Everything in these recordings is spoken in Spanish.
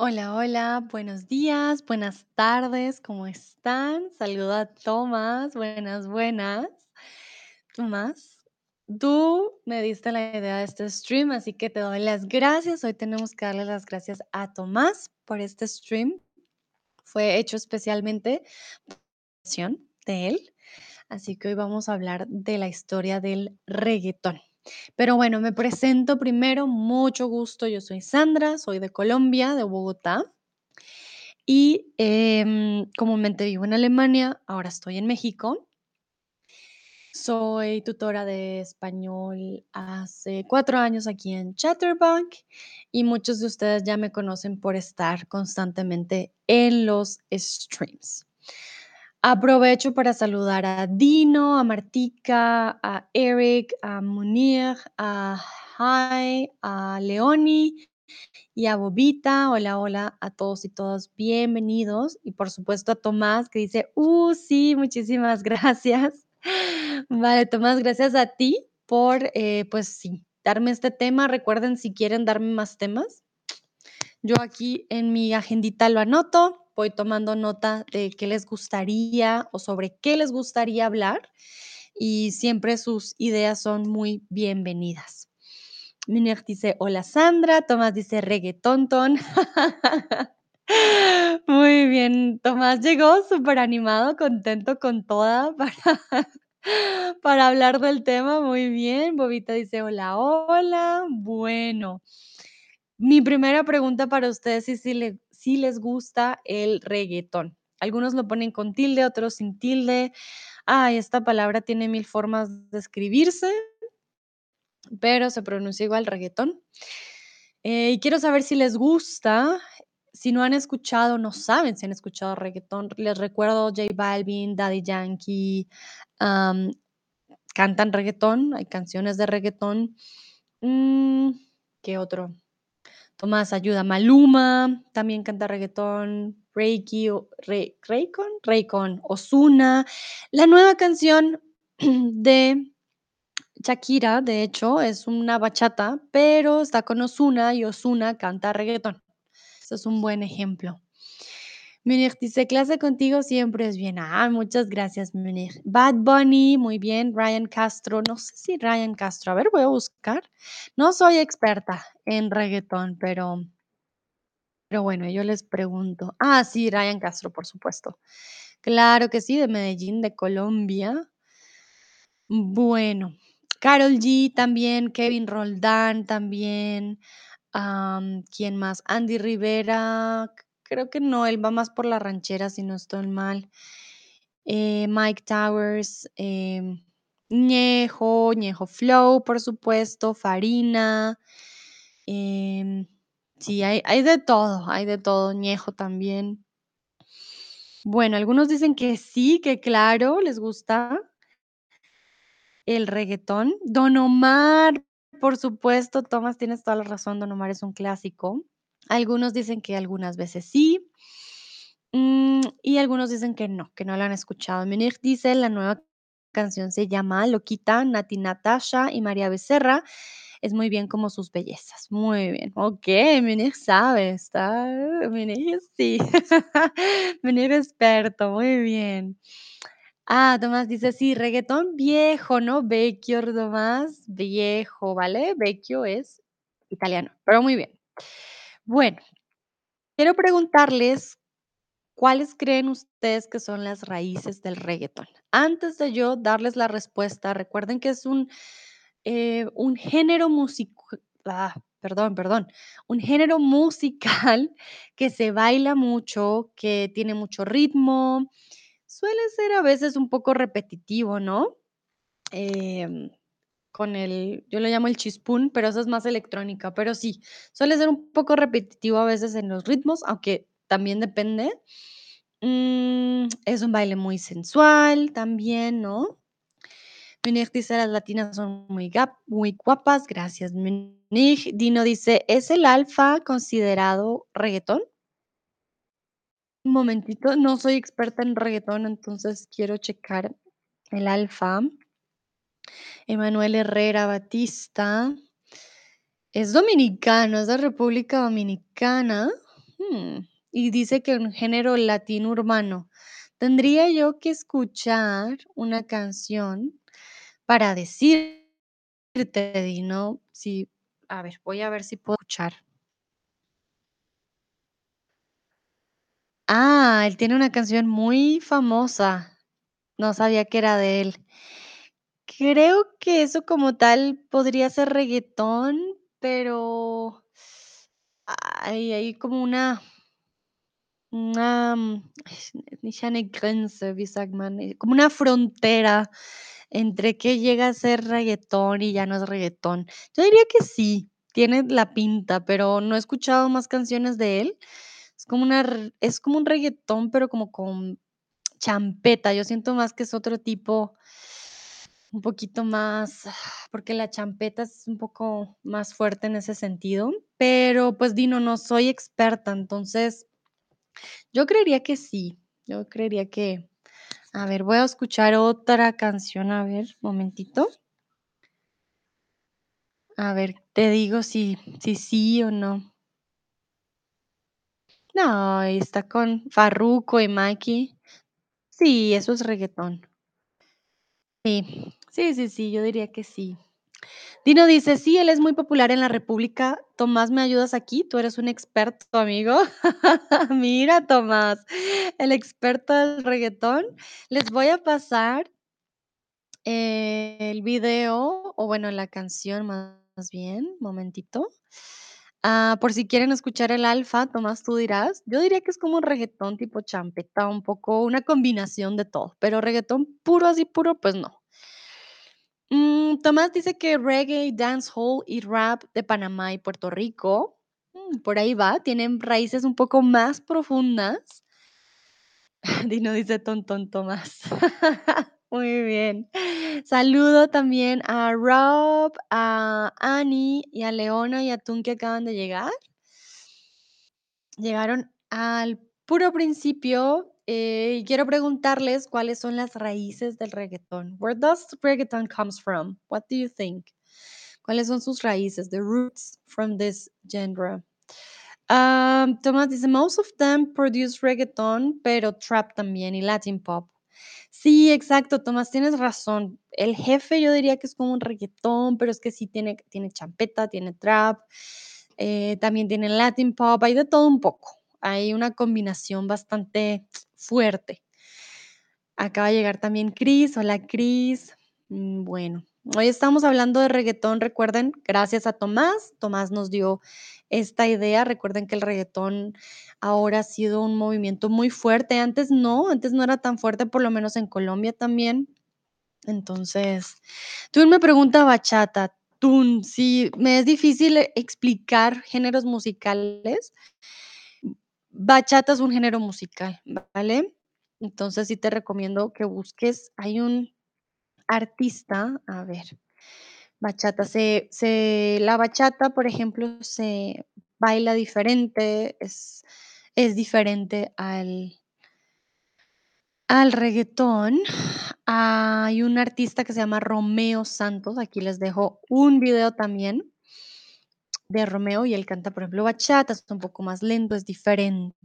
Hola, hola, buenos días, buenas tardes, ¿cómo están? Saluda a Tomás, buenas, buenas. Tomás, tú me diste la idea de este stream, así que te doy las gracias. Hoy tenemos que darle las gracias a Tomás por este stream. Fue hecho especialmente de él, así que hoy vamos a hablar de la historia del reggaetón. Pero bueno, me presento primero, mucho gusto, yo soy Sandra, soy de Colombia, de Bogotá. Y em, comúnmente vivo en Alemania, ahora estoy en México. Soy tutora de español hace cuatro años aquí en Chatterbox y muchos de ustedes ya me conocen por estar constantemente en los streams. Aprovecho para saludar a Dino, a Martika, a Eric, a Munir, a Hai, a Leoni y a Bobita. Hola, hola a todos y todas, bienvenidos. Y por supuesto a Tomás que dice, uh, sí, muchísimas gracias. Vale, Tomás, gracias a ti por, eh, pues sí, darme este tema. Recuerden si quieren darme más temas. Yo aquí en mi agendita lo anoto, voy tomando nota de qué les gustaría o sobre qué les gustaría hablar y siempre sus ideas son muy bienvenidas. Miner dice, hola Sandra, Tomás dice reggaetonton. Muy bien, Tomás llegó súper animado, contento con toda para, para hablar del tema. Muy bien, Bobita dice, hola, hola. Bueno, mi primera pregunta para ustedes es si, le, si les gusta el reggaetón. Algunos lo ponen con tilde, otros sin tilde. Ay, esta palabra tiene mil formas de escribirse, pero se pronuncia igual reggaetón. Eh, y quiero saber si les gusta. Si no han escuchado, no saben si han escuchado reggaetón. Les recuerdo J Balvin, Daddy Yankee, cantan reggaetón, hay canciones de reggaetón. Mm, ¿Qué otro? Tomás ayuda. Maluma también canta reggaetón. Reiki, Re, Raycon, Osuna. La nueva canción de Shakira, de hecho, es una bachata, pero está con Osuna y Osuna canta reggaetón. Eso es un buen ejemplo. Munir dice, clase contigo siempre es bien. Ah, muchas gracias, Munir. Bad Bunny, muy bien. Ryan Castro, no sé si Ryan Castro, a ver, voy a buscar. No soy experta en reggaetón, pero, pero bueno, yo les pregunto. Ah, sí, Ryan Castro, por supuesto. Claro que sí, de Medellín, de Colombia. Bueno, Carol G también, Kevin Roldán también. am, ¿quién más? Andy Rivera, creo que no, él va más por la ranchera, si no estoy mal. Eh, Mike Towers, em, Ñejo, Ñejo Flow, por supuesto, Farina. em, sí, hay, hay de todo, hay de todo, Ñejo también. Bueno, algunos dicen que sí, que claro, les gusta. El reggaetón. Don Omar, por supuesto, Tomás, tienes toda la razón, Don Omar es un clásico. Algunos dicen que algunas veces sí, mm, y algunos dicen que no, que no lo han escuchado. Munich dice, la nueva canción se llama Loquita, Nati Natasha y María Becerra. Es muy bien como sus bellezas. Muy bien. Ok, Munich sabe, está. Munich sí. Munich experto, muy bien. Ah, Tomás dice, sí, reggaetón viejo, ¿no? Vecchio, Tomás, viejo, ¿vale? Vecchio es italiano, pero muy bien. Bueno, quiero preguntarles, ¿cuáles creen ustedes que son las raíces del reggaetón? Antes de yo darles la respuesta, recuerden que es un, eh, un género musical, ah, perdón, perdón, un género musical que se baila mucho, que tiene mucho ritmo, suele ser a veces un poco repetitivo, ¿no? Em, con el yo lo llamo el chispún, pero eso es más electrónica, pero sí, suele ser un poco repetitivo a veces en los ritmos, aunque también depende. Mm, es un baile muy sensual también, ¿no? Munich dice: "Las latinas son muy muy guapas". Gracias, Munich. Dino dice: "¿Es el alfa considerado reguetón?". Un momentito, no soy experta en reguetón, entonces quiero checar el alfa. Emanuel Herrera Batista. Es dominicano, es de República Dominicana. Hmm, y dice que un género latino urbano. Tendría yo que escuchar una canción para decirte, di, ¿no? Sí, a ver, voy a ver si puedo escuchar. Ah, él tiene una canción muy famosa. No sabía que era de él. Creo que eso como tal podría ser reguetón, pero hay hay como una mm? Eh, como una frontera entre qué llega a ser reguetón y ya no es reguetón. Yo diría que sí, tiene la pinta, pero no he escuchado más canciones de él. Es como una es como un reguetón, pero como con champeta. Yo siento más que es otro tipo un poquito más, porque la champeta es un poco más fuerte en ese sentido, pero, pues, di, no soy experta, entonces, yo creería que sí, yo creería que a ver, voy a escuchar otra canción, a ver, momentito. A ver, te digo si si sí o no. No, está con Farruko y Mikey. Sí, eso es reguetón. Sí, sí, sí, sí, yo diría que sí. Dino dice: "Sí, él es muy popular en la república. Tomás, ¿me ayudas aquí? Tú eres un experto, amigo". Mira, Tomás, el experto del reguetón. Les voy a pasar el video, o bueno, la canción más bien, momentito. Ah, por si quieren escuchar el alfa, Tomás, tú dirás. Yo diría que es como un reguetón tipo champeta, un poco una combinación de todo, pero reguetón puro, así puro, pues no. Mm, Tomás dice que reggae, dancehall y rap de Panamá y Puerto Rico. Mm, por ahí va, tienen raíces un poco más profundas. Dino dice: "Ton, ton, Tomás". Muy bien. Saludo también a Rob, a Annie y a Leona y a Tun que acaban de llegar. Llegaron al puro principio, eh, y quiero preguntarles cuáles son las raíces del reguetón. Where does reggaeton comes from? What do you think? ¿Cuáles son sus raíces? The roots from this genre. Am, Tomás dice: "Most of them produce reguetón, pero trap también y Latin pop". Sí, exacto, Tomás, tienes razón. El Jefe yo diría que es como un reguetón, pero es que sí tiene tiene champeta, tiene trap, eh, también tiene Latin pop, hay de todo un poco. Hay una combinación bastante fuerte. Acaba de llegar también Cris. Hola, Cris. Mm, bueno, hoy estamos hablando de reguetón, recuerden, gracias a Tomás. Tomás nos dio esta idea. Recuerden que el reguetón ahora ha sido un movimiento muy fuerte. Antes no, antes no era tan fuerte, por lo menos en Colombia también. Entonces, Tun me pregunta bachata. Tun, sí, me es difícil explicar géneros musicales. Bachata es un género musical, ¿vale? Entonces, sí te recomiendo que busques. Hay un artista, a ver, bachata, se se la bachata, por ejemplo, se baila diferente, es es diferente al al reguetón. Hay un artista que se llama Romeo Santos, aquí les dejo un video también de Romeo, y él canta, por ejemplo, bachata, es un poco más lento, es diferente.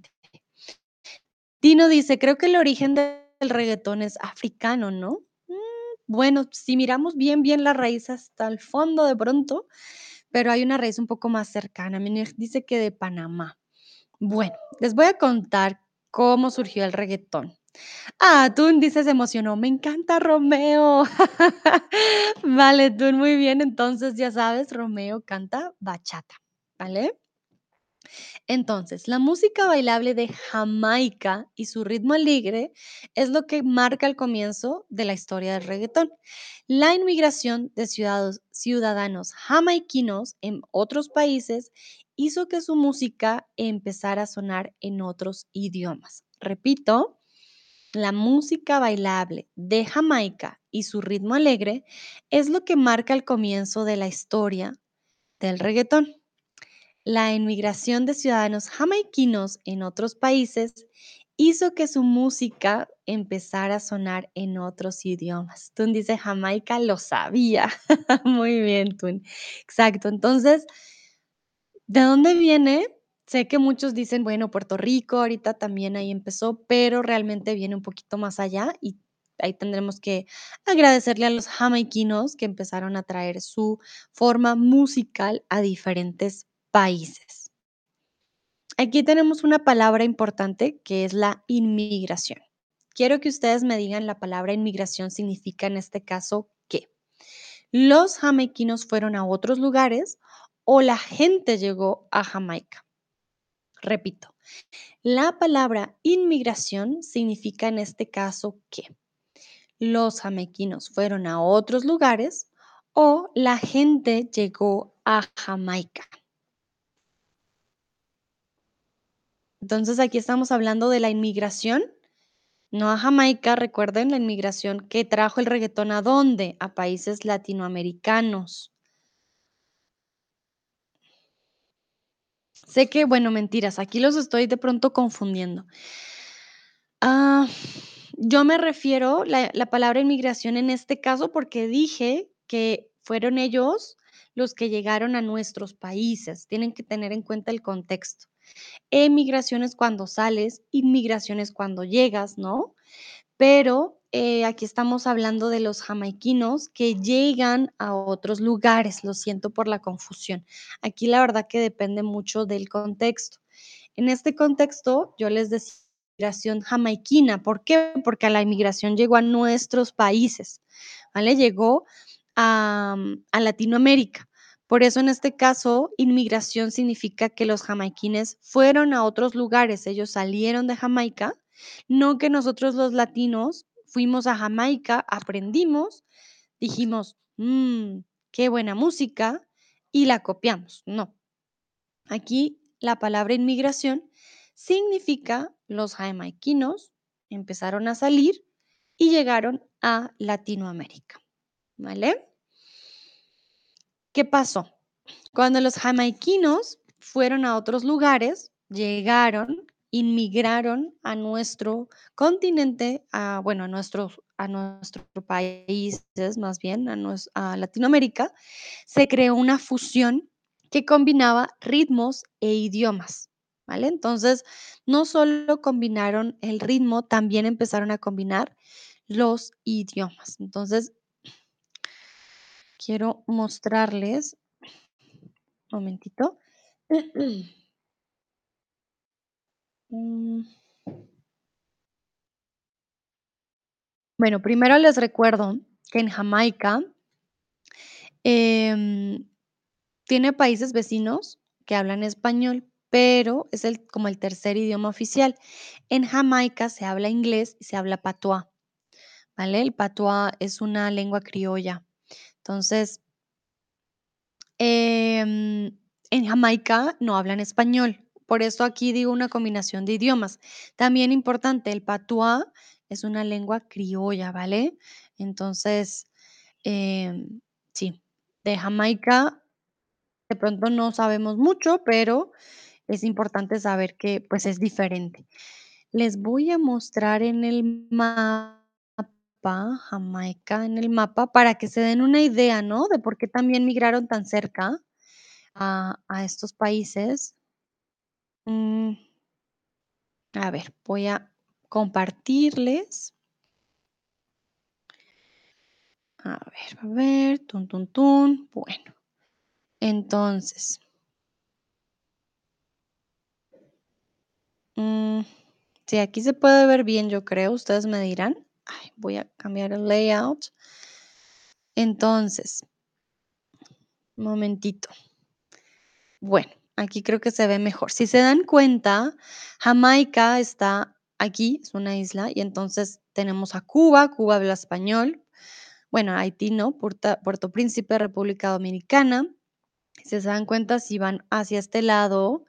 Tino dice: "Creo que el origen del reguetón es africano, ¿no?". Bueno, si miramos bien, bien la raíz hasta el fondo de pronto, pero hay una raíz un poco más cercana. Dice que de Panamá. Bueno, les voy a contar cómo surgió el reguetón. Ah, Tun dice: "Se emocionó, me encanta Romeo". Vale, Tun, muy bien. Entonces, ya sabes, Romeo canta bachata, ¿vale? Entonces, la música bailable de Jamaica y su ritmo alegre es lo que marca el comienzo de la historia del reguetón. La inmigración de ciudadanos jamaiquinos en otros países hizo que su música empezara a sonar en otros idiomas. Repito, la música bailable de Jamaica y su ritmo alegre es lo que marca el comienzo de la historia del reguetón. La inmigración de ciudadanos jamaiquinos en otros países hizo que su música empezara a sonar en otros idiomas. Tun dice: "Jamaica, lo sabía". Muy bien, Tun. Exacto. Entonces ¿de dónde viene Sé que muchos dicen, bueno, Puerto Rico ahorita también ahí empezó, pero realmente viene un poquito más allá y ahí tendremos que agradecerle a los jamaiquinos que empezaron a traer su forma musical a diferentes países. Aquí tenemos una palabra importante que es la inmigración. Quiero que ustedes me digan la palabra inmigración significa en este caso qué. Los jamaiquinos fueron a otros lugares o la gente llegó a Jamaica. Repito, la palabra inmigración significa en este caso que los jamaiquinos fueron a otros lugares o la gente llegó a Jamaica. Entonces aquí estamos hablando de la inmigración, no a Jamaica, recuerden la inmigración que trajo el reggaetón a dónde? A países latinoamericanos. Sé que, bueno, mentiras, aquí los estoy de pronto confundiendo. Ah, yo me refiero la la palabra inmigración en este caso, porque dije que fueron ellos los que llegaron a nuestros países. Tienen que tener en cuenta el contexto. Emigración es cuando sales, inmigración es cuando llegas, ¿no? Pero, eh, aquí estamos hablando de los jamaiquinos que llegan a otros lugares. Lo siento por la confusión. Aquí la verdad que depende mucho del contexto. En este contexto, yo les decía migración jamaiquina, ¿por qué? Porque la inmigración llegó a nuestros países, ¿vale? Llegó a, a Latinoamérica. Por eso, en este caso, inmigración significa que los jamaiquines fueron a otros lugares, ellos salieron de Jamaica, no que nosotros los latinos fuimos a Jamaica, aprendimos, dijimos: "Mm, qué buena música", y la copiamos, no. Aquí la palabra inmigración significa los jamaiquinos empezaron a salir y llegaron a Latinoamérica, ¿vale? ¿Qué pasó? Cuando los jamaiquinos fueron a otros lugares, llegaron, inmigraron a nuestro continente, a, bueno, a nuestros a nuestros países, más bien, a a Latinoamérica, se creó una fusión que combinaba ritmos e idiomas, ¿vale? Entonces, no solo combinaron el ritmo, también empezaron a combinar los idiomas. Entonces quiero mostrarles momentito. Mm. Bueno, primero les recuerdo que en Jamaica em, tiene países vecinos que hablan español, pero es el como el tercer idioma oficial. En Jamaica se habla inglés y se habla patuá, ¿vale? El patuá es una lengua criolla. Entonces em, en Jamaica no hablan español, por eso aquí digo una combinación de idiomas. También importante, el patuá es una lengua criolla, ¿vale? Entonces, em, sí, de Jamaica de pronto no sabemos mucho, pero es importante saber que, pues, es diferente. Les voy a mostrar en el mapa Jamaica en el mapa para que se den una idea, ¿no? De por qué también migraron tan cerca a estos países. Mm. A ver, voy a compartirles. A ver, a ver, tun, tun, tun. Bueno, entonces mm, sí, aquí se puede ver bien, yo creo, ustedes me dirán. Voy a cambiar el layout. Entonces momentito. Bueno, aquí creo que se ve mejor. Si se dan cuenta, Jamaica está aquí, es una isla, y entonces tenemos a Cuba, Cuba habla español. Bueno, Haití no, Puerto Puerto Príncipe, República Dominicana. Si se dan cuenta, si van hacia este lado,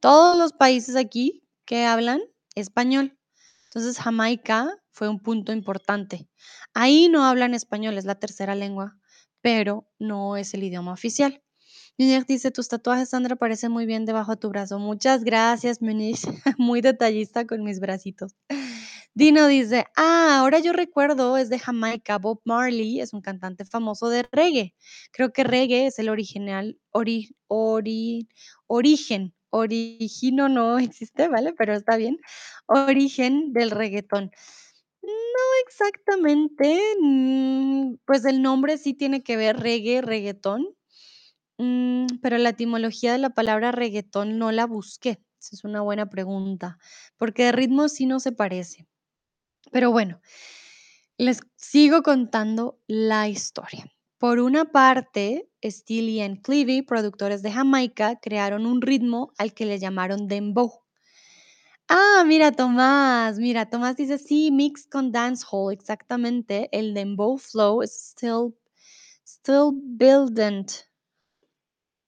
todos los países aquí que hablan español. Entonces, Jamaica fue un punto importante. Ahí no hablan español, es la tercera lengua, pero no es el idioma oficial. Munir dice: "Tus tatuajes, Sandra, parecen muy bien debajo de tu brazo". Muchas gracias, Munir, muy detallista con mis bracitos. Dino dice: "Ah, ahora yo recuerdo, es de Jamaica, Bob Marley es un cantante famoso de reggae. Creo que reggae es el original ori ori origen origino no existe, ¿vale? Pero está bien. Origen del reguetón. No exactamente, mm, pues el nombre sí tiene que ver, reggae, reguetón, mm, pero la etimología de la palabra reguetón no la busqué. Esa es una buena pregunta, porque de ritmo sí no se parece. Pero bueno, les sigo contando la historia. Por una parte, Steely and Clevie, productores de Jamaica, crearon un ritmo al que le llamaron dembow. Ah, mira, Tomás, mira, Tomás dice, sí, mix con dancehall, exactamente. El dembow flow is still, still building.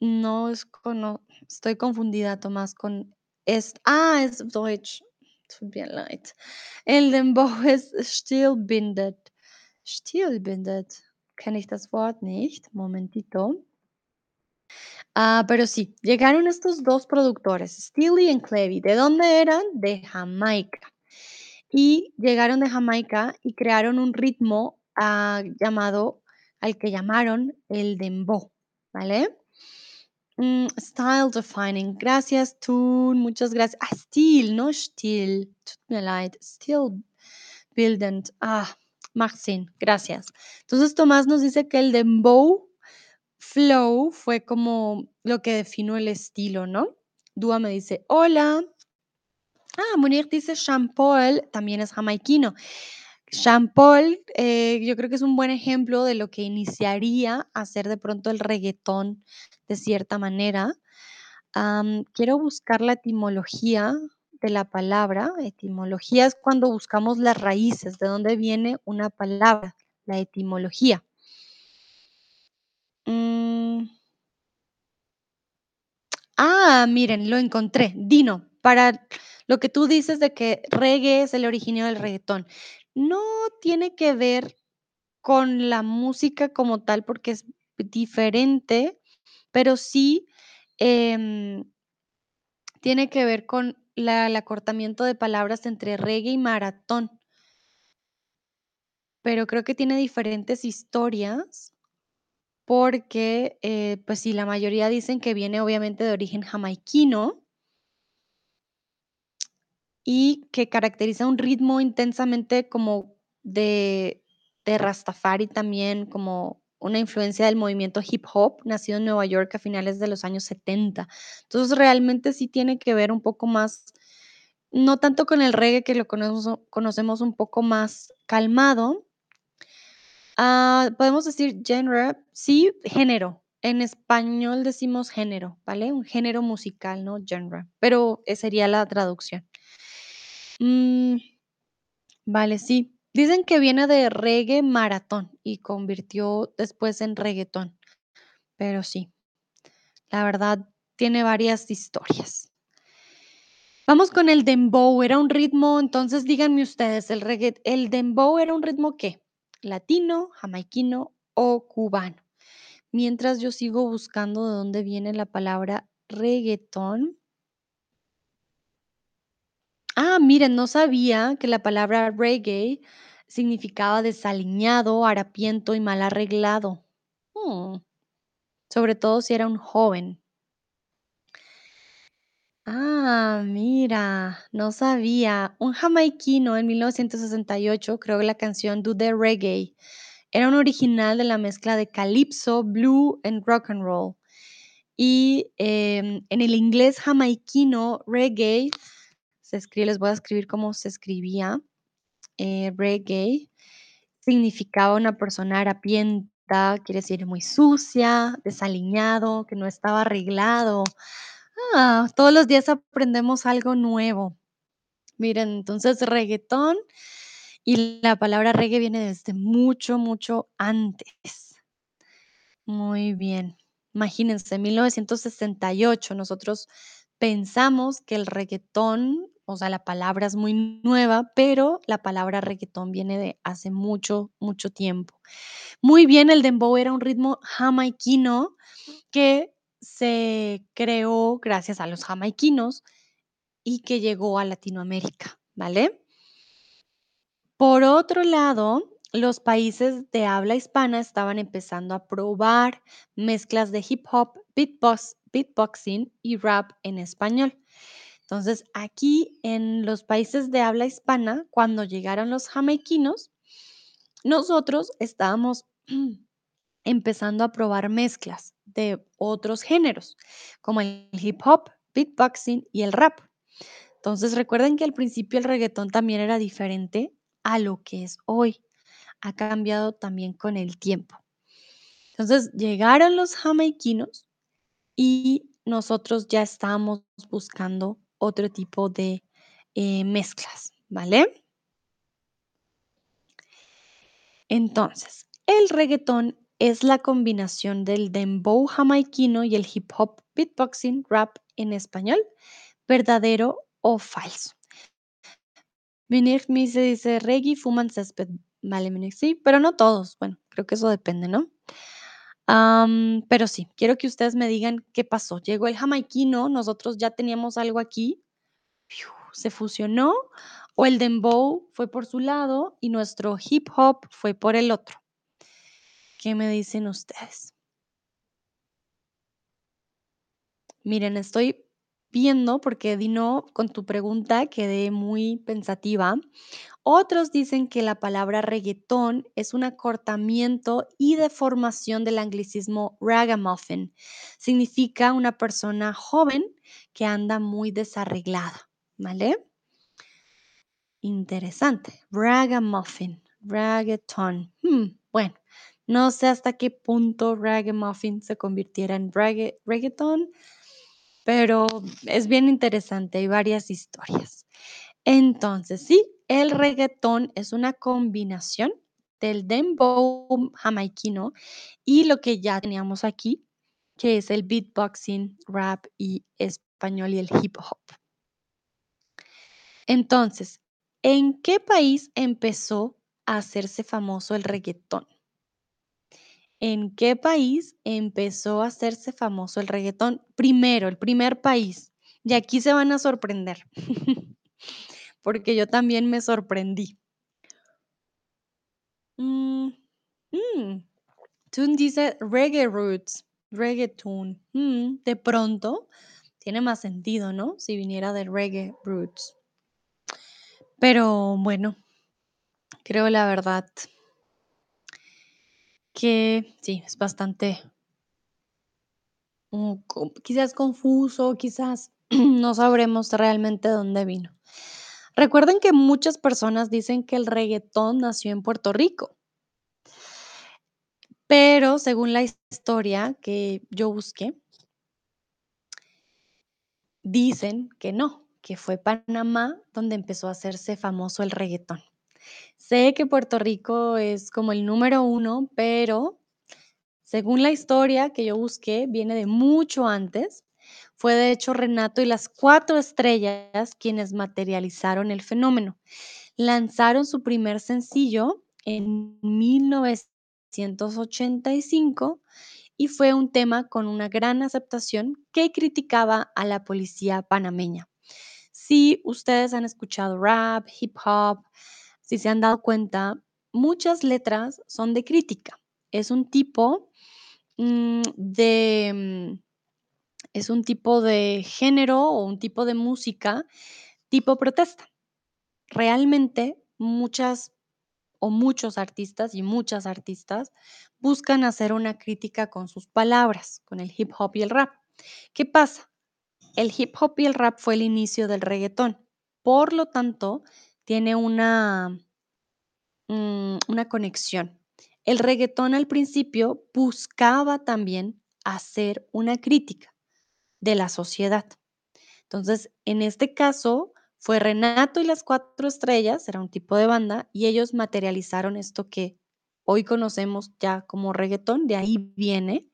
No es cono estoy confundida, Tomás, con es ah, es Deutsch. Tut mir leid. El dembow ist stilbindet. Stilbindet. Kenne ich das Wort nicht. Momentito. Ah, pero sí, llegaron estos 2 productores, Steely and Clevie, ¿de dónde eran? De Jamaica. Y llegaron de Jamaica y crearon un ritmo, ah, llamado al que llamaron el dembow, ¿vale? Mm, style defining. Gracias, Tun, muchas gracias. Ah, Stil, no Stil. Tut mir leid. Still bildend. Ah, Sinn. Gracias. Entonces, Tomás nos dice que el dembow flow fue como lo que definió el estilo, ¿no? Dúa me dice: "Hola". Ah, Munir dice: "Sean Paul también es jamaiquino". Sean Paul, eh, yo creo que es un buen ejemplo de lo que iniciaría a ser de pronto el reguetón de cierta manera. Quiero buscar la etimología de la palabra. Etimología es cuando buscamos las raíces, de dónde viene una palabra, la etimología. Mm. Ah, miren, lo encontré. Dino, para lo que tú dices de que reggae es el originio del reguetón. No tiene que ver con la música como tal, porque es diferente, pero sí, em tiene que ver con el acortamiento de palabras entre reggae y maratón. Pero creo que tiene diferentes historias porque, eh, pues sí, la mayoría dicen que viene obviamente de origen jamaiquino y que caracteriza un ritmo intensamente como de de Rastafari también, como una influencia del movimiento hip hop, nacido en Nueva York a finales de los años 70. Entonces, realmente sí tiene que ver un poco más, no tanto con el reggae, que lo conocemos un poco más calmado. Ah, podemos decir genre, sí, género. En español decimos género, ¿vale? Un género musical, no genre, pero, eh, sería la traducción. Mm. Vale, sí. Dicen que viene de reggae maratón y convirtió después en reguetón, pero sí, la verdad tiene varias historias. Vamos con el dembow, era un ritmo, entonces díganme ustedes, ¿el reggae el dembow era un ritmo qué? ¿Latino, jamaiquino o cubano? Mientras yo sigo buscando de dónde viene la palabra reguetón. Ah, miren, no sabía que la palabra reggae significaba desaliñado, harapiento y mal arreglado. Mm. Sobre todo si era un joven. Ah, mira, no sabía. Un jamaiquino en 1968 creó la canción Do the Reggae. Era un original de la mezcla de calipso, blue and rock and roll. Y, em, en el inglés jamaiquino, reggae se escribe les voy a escribir cómo se escribía, eh, reggae, significaba una persona harapienta, quiere decir muy sucia, desaliñado, que no estaba arreglado. Ah, todos los días aprendemos algo nuevo. Miren, entonces reguetón y la palabra reggae viene desde mucho, mucho antes. Muy bien. Imagínense, en 1968 nosotros pensamos que el reguetón, o sea, la palabra es muy nueva, pero la palabra reguetón viene de hace mucho, mucho tiempo. Muy bien, el dembow era un ritmo jamaiquino que se creó gracias a los jamaiquinos y que llegó a Latinoamérica, ¿vale? Por otro lado, los países de habla hispana estaban empezando a probar mezclas de hip hop, beatbox, beatboxing y rap en español. Entonces, aquí en los países de habla hispana, cuando llegaron los jamaiquinos, nosotros estábamos empezando a probar mezclas de otros géneros, como el hip hop, beatboxing y el rap. Entonces, recuerden que al principio el reggaetón también era diferente a lo que es hoy. Ha cambiado también con el tiempo. Entonces, llegaron los jamaiquinos y nosotros ya estábamos buscando otro tipo de eh, mezclas, ¿vale? Entonces, el reggaetón es la combinación del dembow jamaiquino y el hip hop, beatboxing, rap en español, verdadero o falso. Venir me dice, reggae, fuman césped. Vale, Minix, sí, pero no todos. Bueno, creo que eso depende, ¿no? Pero sí, quiero que ustedes me digan qué pasó. Llegó el jamaiquino, nosotros ya teníamos algo aquí, se fusionó, o el dembow fue por su lado y nuestro hip hop fue por el otro. ¿Qué me dicen ustedes? Miren, estoy viendo porque Dino, con tu pregunta quedé muy pensativa. Otros dicen que la palabra reggaetón es un acortamiento y deformación del anglicismo ragamuffin. Significa una persona joven que anda muy desarreglada, ¿vale? Interesante. Ragamuffin, reggaeton. Hmm, bueno, no sé hasta qué punto ragamuffin se convirtiera en regga reggaeton, pero es bien interesante, hay varias historias. Entonces, sí, el reggaetón es una combinación del dembow jamaiquino y lo que ya teníamos aquí, que es el beatboxing, rap y español y el hip hop. Entonces, ¿en qué país empezó a hacerse famoso el reggaetón? ¿En qué país empezó a hacerse famoso el reggaetón? Primero, el primer país. Y aquí se van a sorprender, porque yo también me sorprendí. Mm, mm, Tun dice reggae roots, reggaeton. Mm, de pronto tiene más sentido, ¿no? Si viniera de reggae roots. Pero bueno, creo la verdad que sí, es bastante quizás confuso, quizás no sabremos realmente de dónde vino. Recuerden que muchas personas dicen que el reggaetón nació en Puerto Rico, pero según la historia que yo busqué, dicen que no, que fue Panamá donde empezó a hacerse famoso el reggaetón. Sé que Puerto Rico es como el número uno, pero según la historia que yo busqué, viene de mucho antes. Fue de hecho Renato y las cuatro estrellas quienes materializaron el fenómeno. Lanzaron su primer sencillo en 1985 y fue un tema con una gran aceptación que criticaba a la policía panameña. Si ustedes han escuchado rap, hip hop, si se han dado cuenta, muchas letras son de crítica. Es un tipo mm, de, mm, es un tipo de género o un tipo de música tipo protesta. Realmente muchas o muchos artistas y muchas artistas buscan hacer una crítica con sus palabras, con el hip hop y el rap. ¿Qué pasa? El hip hop y el rap fue el inicio del reggaetón. Por lo tanto, tiene una, mm, una conexión. El reggaetón al principio buscaba también hacer una crítica de la sociedad. Entonces, en este caso, fue Renato y las Cuatro Estrellas, era un tipo de banda, y ellos materializaron esto que hoy conocemos ya como reggaetón, de ahí viene.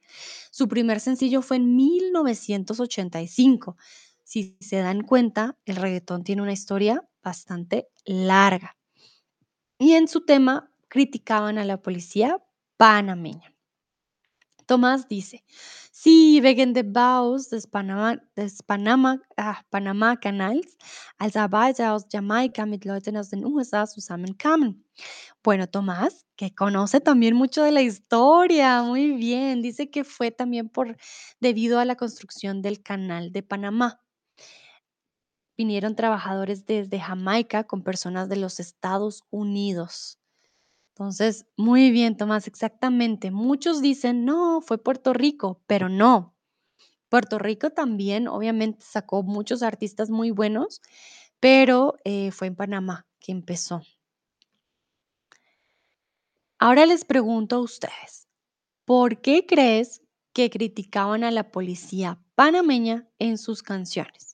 Su primer sencillo fue en 1985. Si se dan cuenta, el reggaetón tiene una historia bastante larga. Y en su tema criticaban a la policía panameña. Tomás dice, Sie wegen des Baus des Panama, des Panama, ah, Panama-Kanals, als Arbeiter aus Jamaika mit Leuten aus den USA. Bueno, Tomás, que conoce también mucho de la historia, muy bien, dice que fue también por debido a la construcción del canal de Panamá. Vinieron trabajadores desde Jamaica con personas de los Estados Unidos. Entonces, muy bien, Tomás, exactamente. Muchos dicen, no, fue Puerto Rico, pero no. Puerto Rico también, obviamente, sacó muchos artistas muy buenos, pero eh, fue en Panamá que empezó. Ahora les pregunto a ustedes, ¿por qué crees que criticaban a la policía panameña en sus canciones?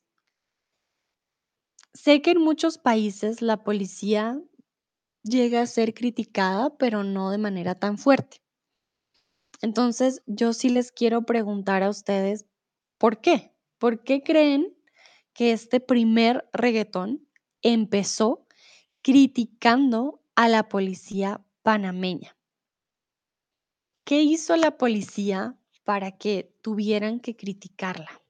Sé que en muchos países la policía llega a ser criticada, pero no de manera tan fuerte. Entonces, yo sí les quiero preguntar a ustedes, ¿por qué? ¿Por qué creen que este primer reggaetón empezó criticando a la policía panameña? ¿Qué hizo la policía para que tuvieran que criticarla?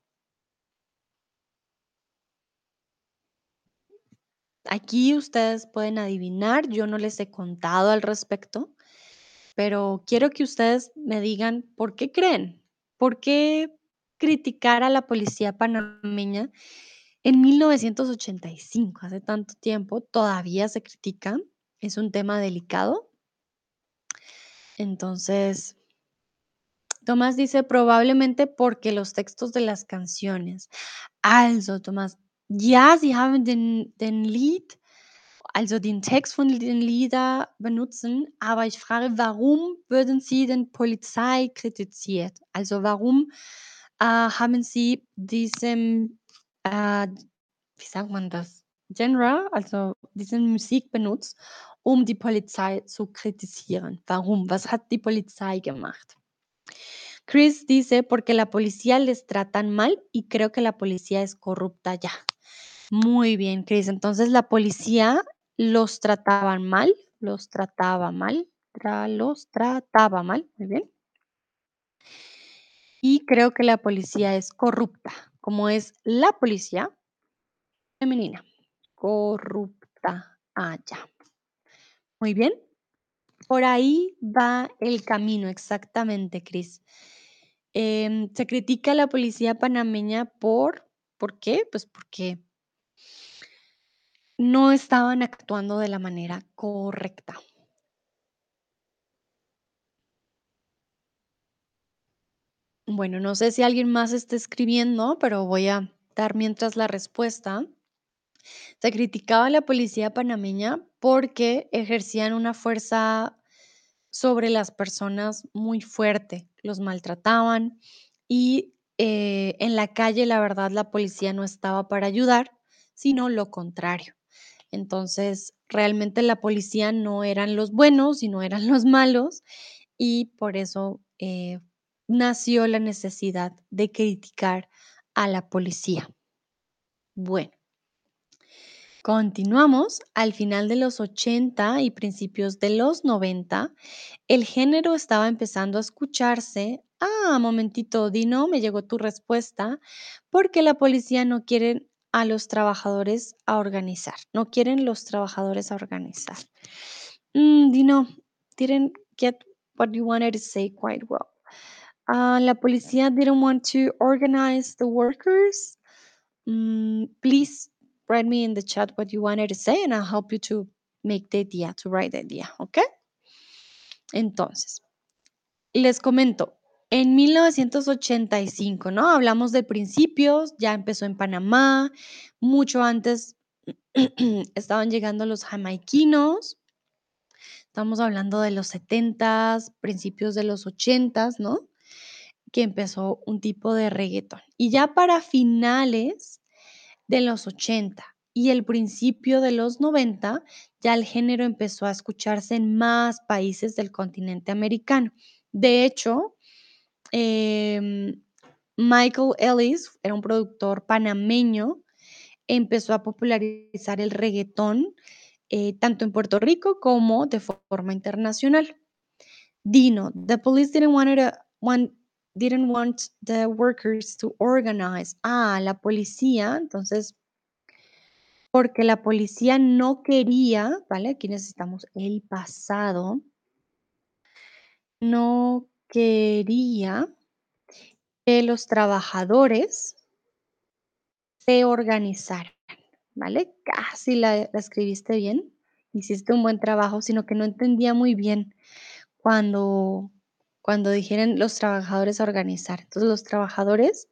Aquí ustedes pueden adivinar, yo no les he contado al respecto, pero quiero que ustedes me digan por qué creen, por qué criticar a la policía panameña en 1985, hace tanto tiempo, todavía se critica, es un tema delicado. Entonces, Tomás dice probablemente porque los textos de las canciones. Also, Tomás, ja, sie haben den, den Lied, also den Text von den Lieder benutzen, aber ich frage, warum würden Sie den Polizei kritisiert? Also, warum äh, haben Sie diesem, äh, wie sagt man das, Genre, also diese Musik benutzt, um die Polizei zu kritisieren? Warum? Was hat die Polizei gemacht? Chris dice, porque la policía les tratan mal y creo que la policía es corrupta ya. Muy bien, Chris. Entonces la policía los trataban mal, los trataba mal, los trataba mal, muy bien. Y creo que la policía es corrupta, como es la policía femenina, corrupta. Ya. Muy bien. Por ahí va el camino, exactamente, Chris. Em, se critica a la policía panameña por, ¿por qué? Pues porque no estaban actuando de la manera correcta. Bueno, no sé si alguien más está escribiendo, pero voy a dar mientras la respuesta. Se criticaba a la policía panameña porque ejercían una fuerza sobre las personas muy fuerte, los maltrataban y eh, en la calle la verdad la policía no estaba para ayudar, sino lo contrario. Entonces, realmente la policía no eran los buenos, sino eran los malos y por eso eh, nació la necesidad de criticar a la policía. Bueno, continuamos. Al final de los 80 y principios de los 90, el género estaba empezando a escucharse. Ah, momentito, Dino, me llegó tu respuesta. Porque la policía no quiere a los trabajadores a organizar. No quieren los trabajadores a organizar. Mm, Dino, didn't get what you wanted to say quite well. Uh, la policía didn't want to organize the workers. Mm, please write me in the chat what you wanted to say and I'll help you to make the idea, to write the idea, ¿ok? Entonces, les comento, en 1985, ¿no? Hablamos de principios, ya empezó en Panamá, mucho antes estaban llegando los jamaiquinos, estamos hablando de los 70s, principios de los 80s, ¿no? Que empezó un tipo de reggaeton. Y ya para finales de los 80 y el principio de los 90, ya el género empezó a escucharse en más países del continente americano. De hecho, em, Michael Ellis era un productor panameño, empezó a popularizar el reggaetón eh, tanto en Puerto Rico como de forma internacional. Dino, the police didn't want the workers to organize. Ah, la policía, entonces porque la policía no quería, ¿vale? Aquí necesitamos el pasado. No quería que los trabajadores se organizaran, ¿vale? Casi la la escribiste bien, hiciste un buen trabajo, sino que no entendía muy bien cuando cuando dijeron los trabajadores organizar. Entonces, los trabajadores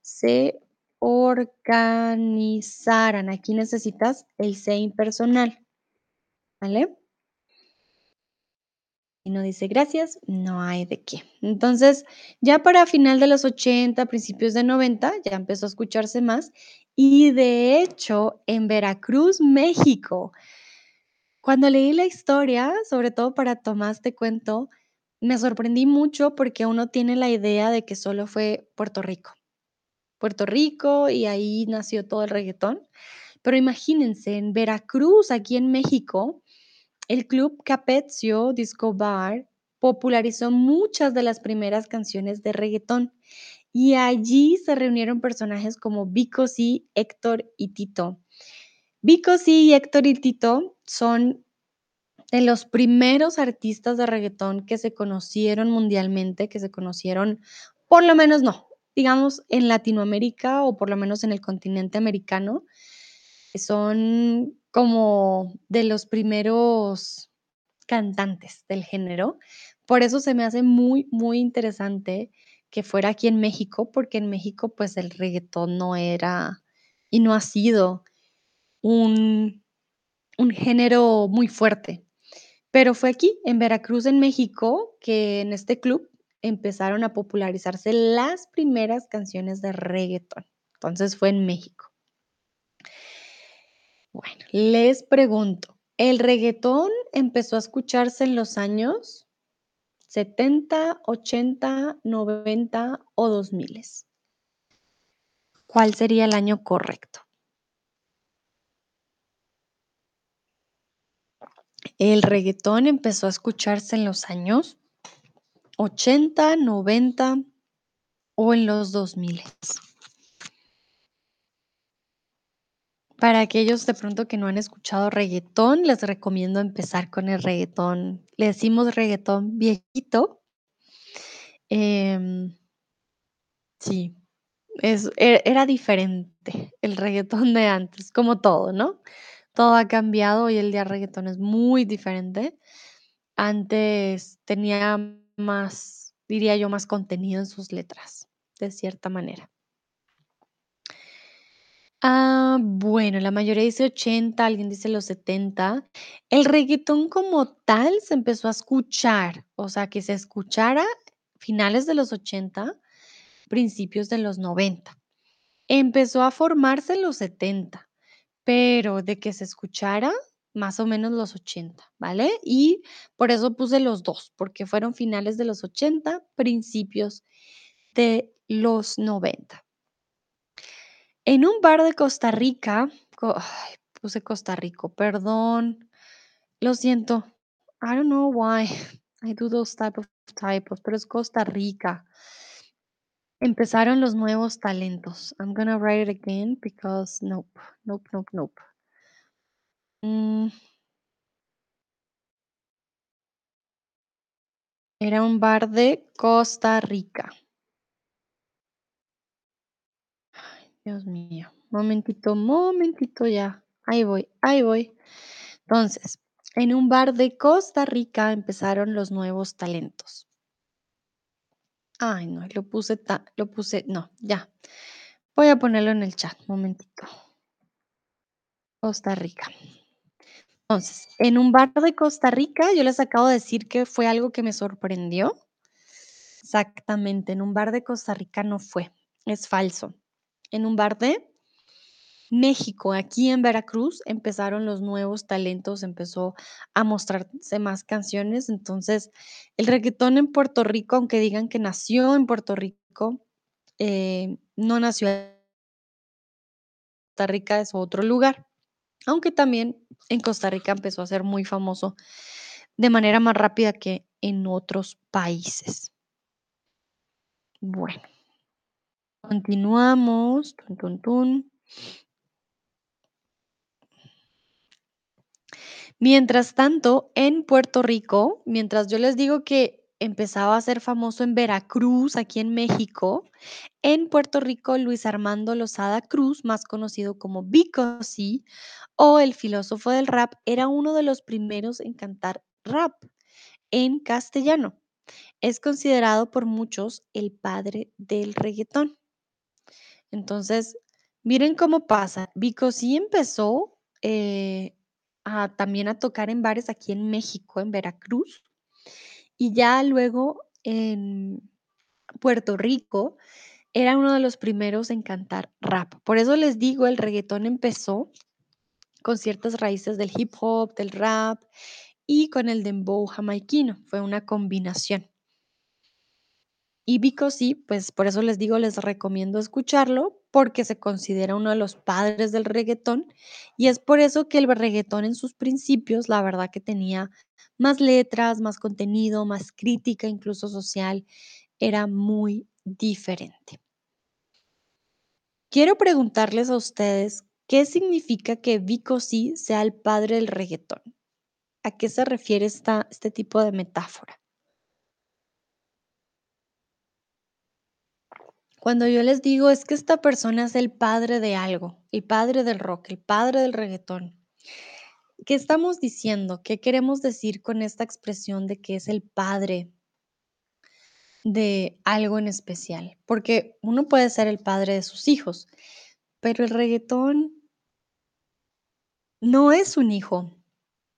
se organizaran. Aquí necesitas el se impersonal, ¿vale? Y no dice gracias, no hay de qué. Entonces, ya para final de los 80, principios de 90, ya empezó a escucharse más. Y de hecho, en Veracruz, México, cuando leí la historia, sobre todo para Tomás, te cuento, me sorprendí mucho porque uno tiene la idea de que solo fue Puerto Rico. Puerto Rico y ahí nació todo el reguetón. Pero imagínense, en Veracruz, aquí en México, el club Capezzio Disco Bar popularizó muchas de las primeras canciones de reguetón y allí se reunieron personajes como Vico Sí, Héctor y Tito. Vico Sí y Héctor y Tito son de los primeros artistas de reguetón que se conocieron mundialmente, que se conocieron, por lo menos no, digamos en Latinoamérica o por lo menos en el continente americano. Son como de los primeros cantantes del género. Por eso se me hace muy, muy interesante que fuera aquí en México, porque en México, pues, el reguetón no era y no ha sido un un género muy fuerte. Pero fue aquí, en Veracruz, en México, que en este club empezaron a popularizarse las primeras canciones de reguetón. Entonces, fue en México. Bueno, les pregunto, ¿el reguetón empezó a escucharse en los años 70, 80, 90 o 2000? ¿Cuál sería el año correcto? El reguetón empezó a escucharse en los años 80, 90 o en los 2000. Para aquellos de pronto que no han escuchado reguetón, les recomiendo empezar con el reguetón. Le decimos reguetón viejito. Em, sí, es e era diferente el reguetón de antes, como todo, ¿no? Todo ha cambiado, hoy el día el reguetón es muy diferente. Antes tenía más, diría yo, más contenido en sus letras, de cierta manera. Ah, bueno, la mayoría dice 80, alguien dice los 70. El reguetón como tal se empezó a escuchar, o sea, que se escuchara finales de los 80, principios de los 90. Empezó a formarse en los 70, pero de que se escuchara, más o menos los 80, ¿vale? Y por eso puse los 2, porque fueron finales de los 80, principios de los 90. En un bar de Costa Rica, puse Costa Rico, perdón, lo siento. I don't know why I do those type of typos, pero es Costa Rica. Empezaron los nuevos talentos. I'm gonna write it again because nope, nope, nope, nope. Mm. Era un bar de Costa Rica. Ay, Dios mío. Momentito, momentito ya. Ahí voy, ahí voy. Entonces, en un bar de Costa Rica empezaron los nuevos talentos. Ay, no, lo puse lo puse no, ya. Voy a ponerlo en el chat, momentito. Costa Rica. Entonces, en un bar de Costa Rica, yo les acabo de decir que fue algo que me sorprendió. Exactamente, en un bar de Costa Rica no fue, es falso. En un bar de México, aquí en Veracruz, empezaron los nuevos talentos, empezó a mostrarse más canciones. Entonces, el reguetón en Puerto Rico, aunque digan que nació en Puerto Rico, eh, no nació Costa Rica es otro lugar. Aunque también en Costa Rica empezó a ser muy famoso de manera más rápida que en otros países. Bueno, continuamos. Tun. Mientras tanto, en Puerto Rico, mientras yo les digo que empezaba a ser famoso en Veracruz, aquí en México, en Puerto Rico, Luis Armando Lozada Cruz, más conocido como Vico o el filósofo del rap, era uno de los primeros en cantar rap en castellano. Es considerado por muchos el padre del reguetón. Entonces, miren cómo pasa. Vico sí empezó eh, también a tocar en bares aquí en México, en Veracruz, y ya luego en Puerto Rico era uno de los primeros en cantar rap. Por eso les digo, el reguetón empezó con ciertas raíces del hip hop, del rap y con el dembow jamaiquino. Fue una combinación. Y Vico sí, pues por eso les digo, les recomiendo escucharlo porque se considera uno de los padres del reguetón y es por eso que el reguetón en sus principios, la verdad que tenía más letras, más contenido, más crítica, incluso social, era muy diferente. Quiero preguntarles a ustedes, ¿qué significa que Vico sí sea el padre del reguetón? ¿A qué se refiere esta, este tipo de metáfora? Cuando yo les digo es que esta persona es el padre de algo, el padre del rock, el padre del reguetón. ¿Qué estamos diciendo? ¿Qué queremos decir con esta expresión de que es el padre de algo en especial? Porque uno puede ser el padre de sus hijos, pero el reguetón no es un hijo.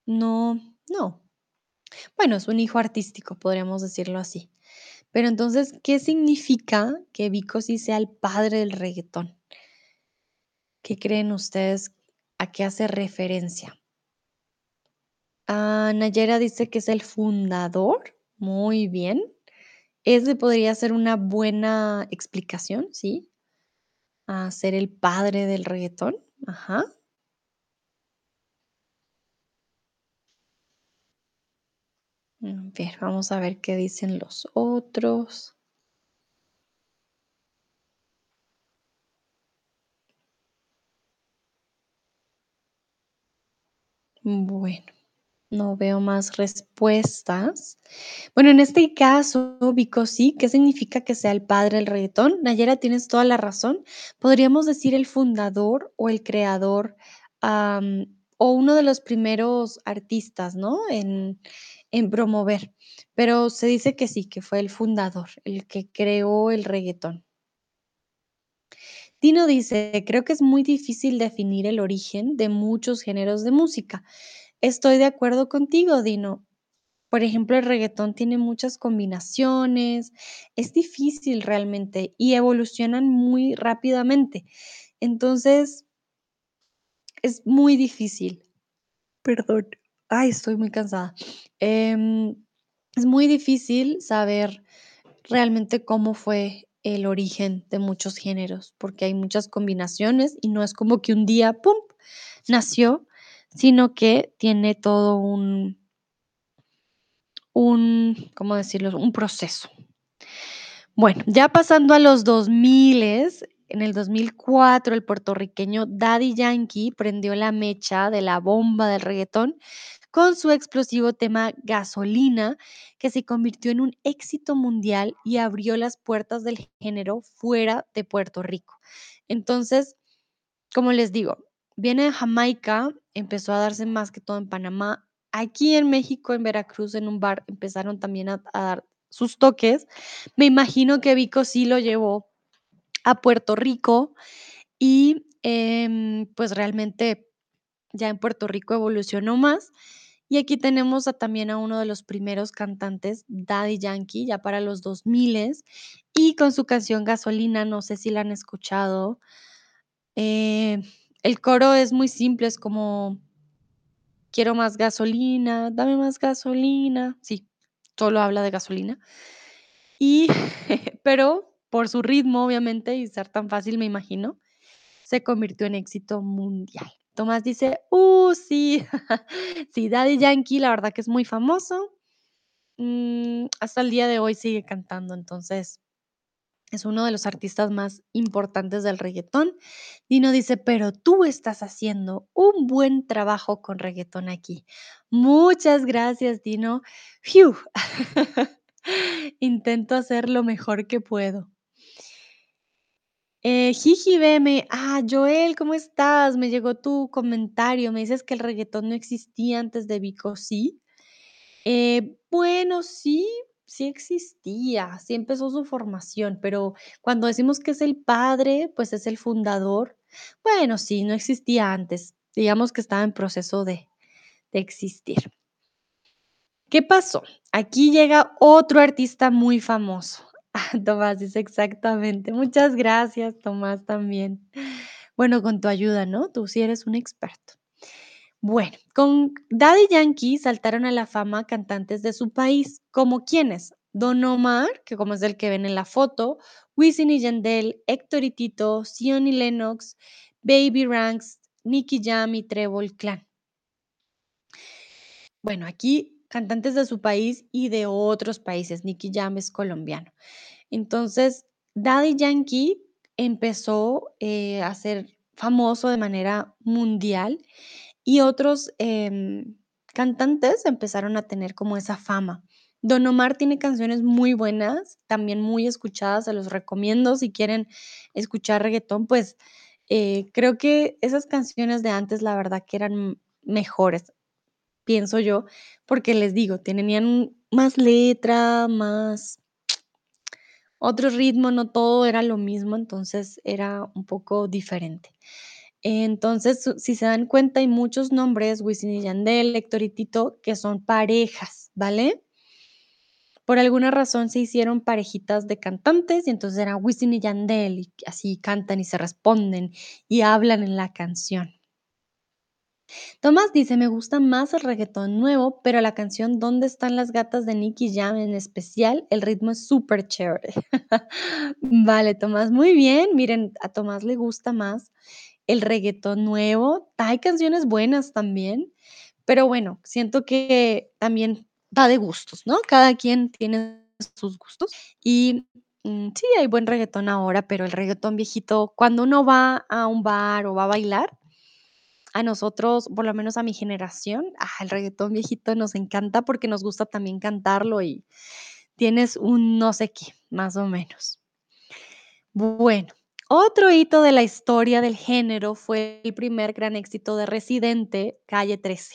No, no. Bueno, es un hijo artístico, podríamos decirlo así. Pero entonces, ¿qué significa que Vico sí sea el padre del reguetón? ¿Qué creen ustedes? ¿A qué hace referencia? Ah, Nayera dice que es el fundador. Muy bien. Ese podría ser una buena explicación, ¿sí? A ser el padre del reguetón. Ajá. Bien, vamos a ver qué dicen los otros. Bueno, no veo más respuestas. Bueno, en este caso, Vico sí, ¿qué significa que sea el padre del reguetón? Nayera, tienes toda la razón. Podríamos decir el fundador o el creador o uno de los primeros artistas, ¿no? En, en promover. Pero se dice que sí, que fue el fundador, el que creó el reguetón. Tino dice, creo que es muy difícil definir el origen de muchos géneros de música. Estoy de acuerdo contigo, Dino. Por ejemplo, el reguetón tiene muchas combinaciones, es difícil realmente y evolucionan muy rápidamente. Entonces, es muy difícil. Perdón. Ay, estoy muy cansada. Em, es muy difícil saber realmente cómo fue el origen de muchos géneros, porque hay muchas combinaciones y no es como que un día, ¡pum!, nació, sino que tiene todo un, un, ¿cómo decirlo?, un proceso. Bueno, ya pasando a los 2000, en el 2004 el puertorriqueño Daddy Yankee prendió la mecha de la bomba del reguetón con su explosivo tema Gasolina, que se convirtió en un éxito mundial y abrió las puertas del género fuera de Puerto Rico. Entonces, como les digo, viene de Jamaica, empezó a darse más que todo en Panamá. Aquí en México, en Veracruz, en un bar, empezaron también a, a dar sus toques. Me imagino que Vico sí lo llevó a Puerto Rico y em, pues realmente ya en Puerto Rico evolucionó más. Y aquí tenemos también a uno de los primeros cantantes, Daddy Yankee, ya para los 2000 y con su canción Gasolina, no sé si la han escuchado. Eh, el coro es muy simple, es como, quiero más gasolina, dame más gasolina. Sí, solo habla de gasolina. Y, pero por su ritmo, obviamente, y ser tan fácil, me imagino, se convirtió en éxito mundial. Tomás dice, uh, sí, sí, Daddy Yankee, la verdad que es muy famoso. Mm, hasta el día de hoy sigue cantando, entonces Es uno de los artistas más importantes del reguetón. Dino dice: "Pero tú estás haciendo un buen trabajo con reguetón aquí". Muchas gracias, Dino. Intento hacer lo mejor que puedo. Eh, Jiji ah, Joel, ¿cómo estás? Me llegó tu comentario. Me dices que el reguetón no existía antes de Vico, ¿sí? Eh, bueno, sí, sí existía, sí empezó su formación, pero cuando decimos que es el padre, pues es el fundador. Bueno, sí, no existía antes. Digamos que estaba en proceso de, de existir. ¿Qué pasó? Aquí llega otro artista muy famoso. Tomás dice exactamente. Muchas gracias, Tomás, también. Bueno, con tu ayuda, ¿no? Tú sí eres un experto. Bueno, con Daddy Yankee saltaron a la fama cantantes de su país, como quienes, Don Omar, que como es el que ven en la foto, Wisin y Yandel, Héctor y Tito, Sion y Lennox, Baby Ranks, Nicky Jam y Trevor Clan. Bueno, aquí cantantes de su país y de otros países. Nicky Jam es colombiano. Entonces, Daddy Yankee empezó eh, a ser famoso de manera mundial y otros em, cantantes empezaron a tener como esa fama. Don Omar tiene canciones muy buenas, también muy escuchadas, se los recomiendo si quieren escuchar reggaetón, pues eh, creo que esas canciones de antes, la verdad que eran mejores pienso yo, porque les digo, tenían más letra, más otro ritmo, no todo era lo mismo, entonces era un poco diferente. Entonces, si se dan cuenta, hay muchos nombres, Wisin y Yandel, Héctor y Tito, que son parejas, ¿vale? Por alguna razón se hicieron parejitas de cantantes y entonces era Wisin y Yandel y así cantan y se responden y hablan en la canción. Tomás dice, me gusta más el reggaetón nuevo, pero la canción ¿Dónde están las gatas de Nicky Jam en especial? El ritmo es súper chévere. Vale, Tomás, muy bien. Miren, a Tomás le gusta más el reggaetón nuevo. Hay canciones buenas también, pero bueno, siento que también va de gustos, ¿no? Cada quien tiene sus gustos y mm, sí, hay buen reggaetón ahora, pero el reggaetón viejito, cuando uno va a un bar o va a bailar, a nosotros, por lo menos a mi generación, ah, el reggaetón viejito nos encanta porque nos gusta también cantarlo y tienes un no sé qué, más o menos. Bueno, otro hito de la historia del género fue el primer gran éxito de Residente, Calle 13.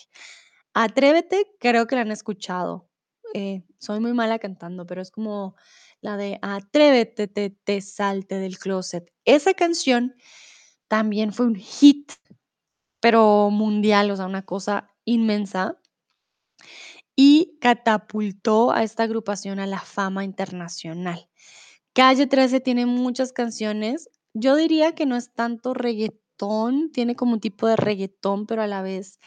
Atrévete, creo que la han escuchado. Eh, soy muy mala cantando, pero es como la de Atrévete, te, te salte del closet. Esa canción también fue un hit pero mundial, o sea, una cosa inmensa, y catapultó a esta agrupación a la fama internacional. Calle 13 tiene muchas canciones, yo diría que no es tanto reguetón, tiene como un tipo de reguetón, pero a la vez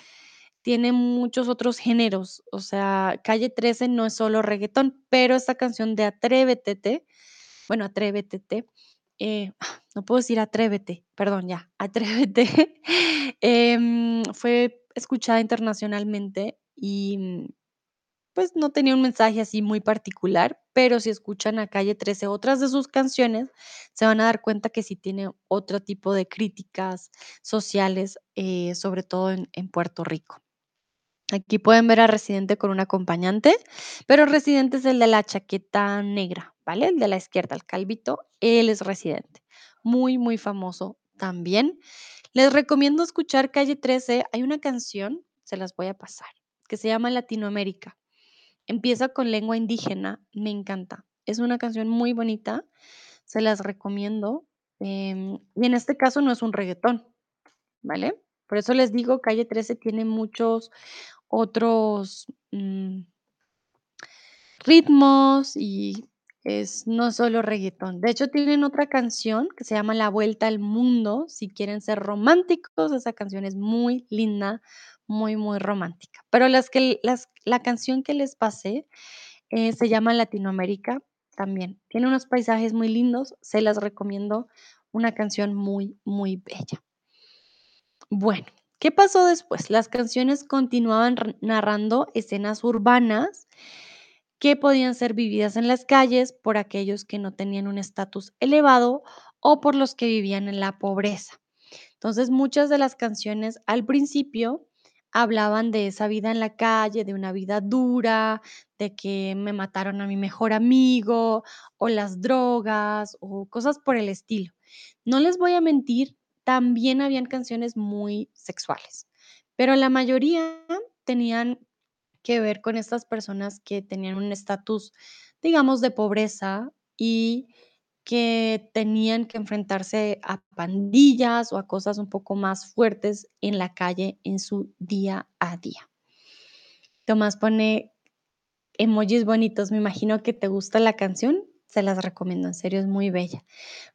tiene muchos otros géneros, o sea, Calle 13 no es solo reguetón, pero esta canción de Atrévete, bueno, Atrévete, eh, no puedo decir Atrévete, perdón, ya, Atrévete, em, fue escuchada internacionalmente y, mm, pues, no tenía un mensaje así muy particular, pero si escuchan a Calle 13 otras de sus canciones, se van a dar cuenta que sí tiene otro tipo de críticas sociales, eh, sobre todo en en Puerto Rico. Aquí pueden ver a Residente con un acompañante, pero Residente es el de la chaqueta negra, ¿vale? El de la izquierda, el calvito, él es Residente. Muy, muy famoso también. Les recomiendo escuchar Calle 13. Hay una canción, se las voy a pasar, que se llama Latinoamérica. Empieza con lengua indígena, me encanta. Es una canción muy bonita, se las recomiendo. em, y en este caso no es un reggaetón, ¿vale? Por eso les digo, Calle 13 tiene muchos otros, mm, ritmos y es no solo reguetón. De hecho, tienen otra canción que se llama La Vuelta al Mundo, si quieren ser románticos, esa canción es muy linda, muy, muy romántica. Pero las que las la canción que les pasé, eh, se llama Latinoamérica, también tiene unos paisajes muy lindos, se las recomiendo, una canción muy, muy bella. Bueno, ¿qué pasó después? Las canciones continuaban narrando escenas urbanas que podían ser vividas en las calles por aquellos que no tenían un estatus elevado o por los que vivían en la pobreza. Entonces, muchas de las canciones al principio hablaban de esa vida en la calle, de una vida dura, de que me mataron a mi mejor amigo, o las drogas, o cosas por el estilo. No les voy a mentir, también habían canciones muy sexuales, pero la mayoría tenían que ver con estas personas que tenían un estatus, digamos, de pobreza y que tenían que enfrentarse a pandillas o a cosas un poco más fuertes en la calle en su día a día. Tomás pone emojis bonitos, me imagino que te gusta la canción, se las recomiendo, en serio es muy bella.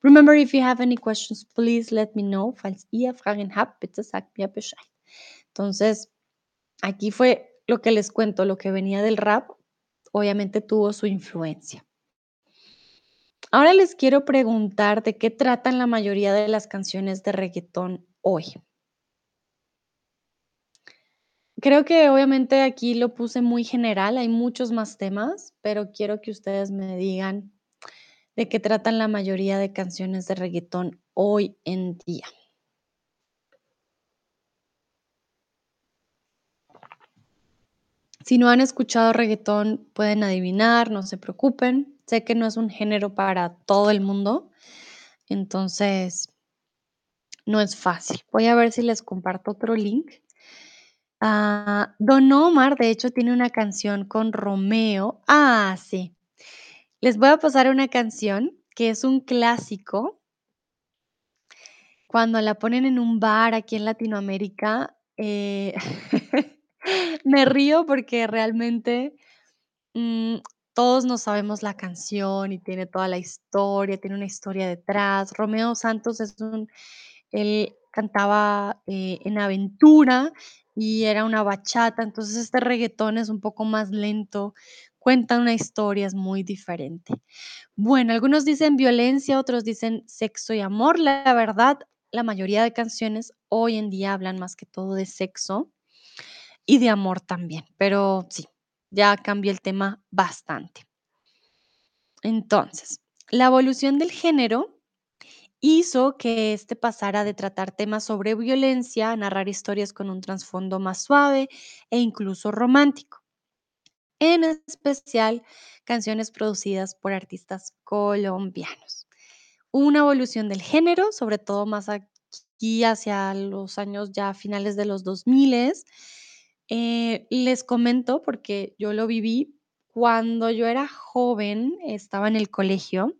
Remember, if you have any questions, please let me know. Falls ihr Fragen habt, bitte sagt mir Bescheid. Entonces, aquí fue lo que les cuento, lo que venía del rap, obviamente tuvo su influencia. Ahora les quiero preguntar de qué tratan la mayoría de las canciones de reguetón hoy. Creo que obviamente aquí lo puse muy general, hay muchos más temas, pero quiero que ustedes me digan de qué tratan la mayoría de canciones de reguetón hoy en día. Si no han escuchado reguetón, pueden adivinar, no se preocupen. Sé que no es un género para todo el mundo, entonces no es fácil. Voy a ver si les comparto otro link. Ah, Don Omar, de hecho, tiene una canción con Romeo. Ah, sí. Les voy a pasar una canción que es un clásico. Cuando la ponen en un bar aquí en Latinoamérica, eh, me río porque realmente mm, todos nos sabemos la canción y tiene toda la historia, tiene una historia detrás. Romeo Santos es un, él cantaba eh, en Aventura y era una bachata, entonces este reguetón es un poco más lento, cuenta una historia, es muy diferente. Bueno, algunos dicen violencia, otros dicen sexo y amor. La verdad, la mayoría de canciones hoy en día hablan más que todo de sexo y de amor también, pero sí, ya cambió el tema bastante. Entonces, la evolución del género hizo que este pasara de tratar temas sobre violencia a narrar historias con un trasfondo más suave e incluso romántico. En especial, canciones producidas por artistas colombianos. Una evolución del género, sobre todo más aquí hacia los años ya finales de los 2000. Eh, les comento porque yo lo viví cuando yo era joven, estaba en el colegio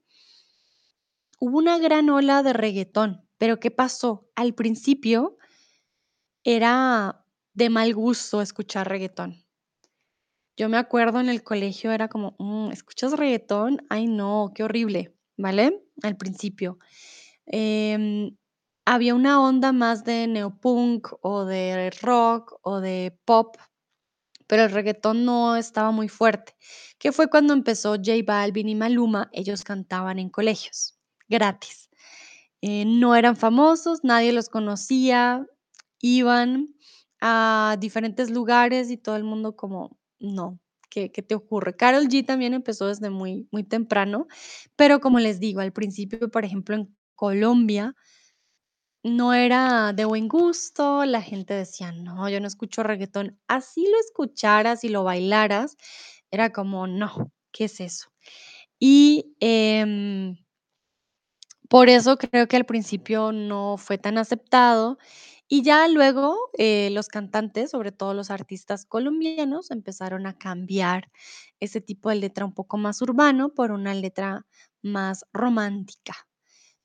hubo una gran ola de reguetón, pero ¿qué pasó? Al principio era de mal gusto escuchar reguetón. Yo me acuerdo en el colegio era como, "Mm, ¿escuchas reguetón? Ay, no, qué horrible, ¿vale? Al principio. Em, había una onda más de neopunk o de rock o de pop, pero el reguetón no estaba muy fuerte, que fue cuando empezó J Balvin y Maluma, ellos cantaban en colegios, gratis. Eh, no eran famosos, nadie los conocía, iban a diferentes lugares y todo el mundo como, no, ¿qué, qué te ocurre? Carol G también empezó desde muy, muy temprano, pero como les digo, al principio, por ejemplo, en Colombia, no era de buen gusto, la gente decía, no, yo no escucho reggaetón. Así lo escucharas y lo bailaras, era como, no, ¿qué es eso? Y em, por eso creo que al principio no fue tan aceptado y ya luego eh, los cantantes, sobre todo los artistas colombianos, empezaron a cambiar ese tipo de letra un poco más urbano por una letra más romántica,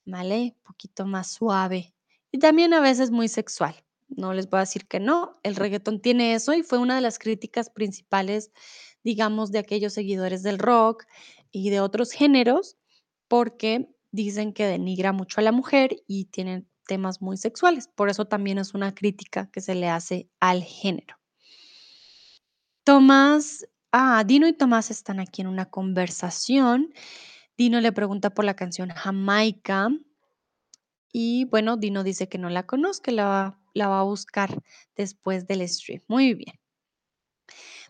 ¿vale? Un poquito más suave y también a veces muy sexual. No les voy a decir que no, el reggaetón tiene eso y fue una de las críticas principales, digamos, de aquellos seguidores del rock y de otros géneros, porque dicen que denigra mucho a la mujer y tienen temas muy sexuales. Por eso también es una crítica que se le hace al género. Tomás, ah, Dino y Tomás están aquí en una conversación. Dino le pregunta por la canción Jamaica. Y bueno, Dino dice que no la conoce, la va, a buscar después del stream. Muy bien.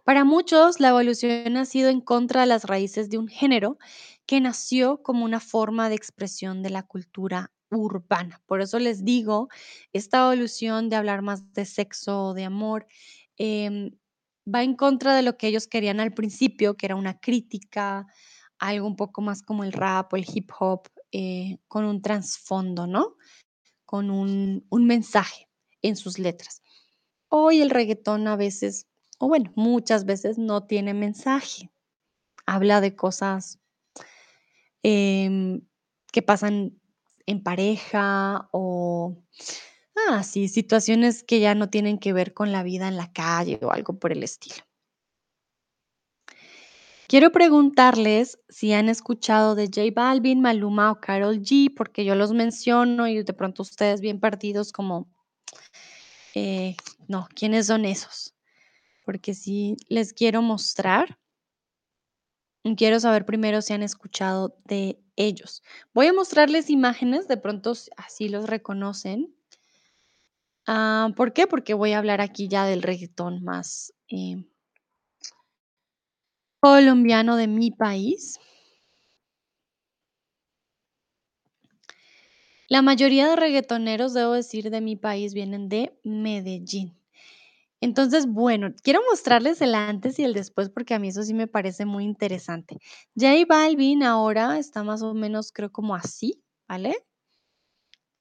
Para muchos, la evolución ha sido en contra de las raíces de un género que nació como una forma de expresión de la cultura urbana. Por eso les digo, esta evolución de hablar más de sexo o de amor em, va en contra de lo que ellos querían al principio, que era una crítica, algo un poco más como el rap o el hip hop, eh, con un trasfondo, ¿no? Con un, un mensaje en sus letras. Hoy el reguetón a veces, o bueno, muchas veces no tiene mensaje. Habla de cosas em, que pasan en pareja o, ah, situaciones que ya no tienen que ver con la vida en la calle o algo por el estilo. Quiero preguntarles si han escuchado de J Balvin, Maluma o Karol G, porque yo los menciono y de pronto ustedes bien perdidos como, eh, no, ¿quiénes son esos? Porque sí les quiero mostrar quiero saber primero si han escuchado de ellos. Voy a mostrarles imágenes, de pronto así los reconocen. Ah, ¿por qué? Porque voy a hablar aquí ya del reggaetón más eh, colombiano de mi país. La mayoría de reggaetoneros, debo decir, de mi país vienen de Medellín. Entonces, bueno, quiero mostrarles el antes y el después porque a mí eso sí me parece muy interesante. J Balvin ahora está más o menos, creo, como así, ¿vale?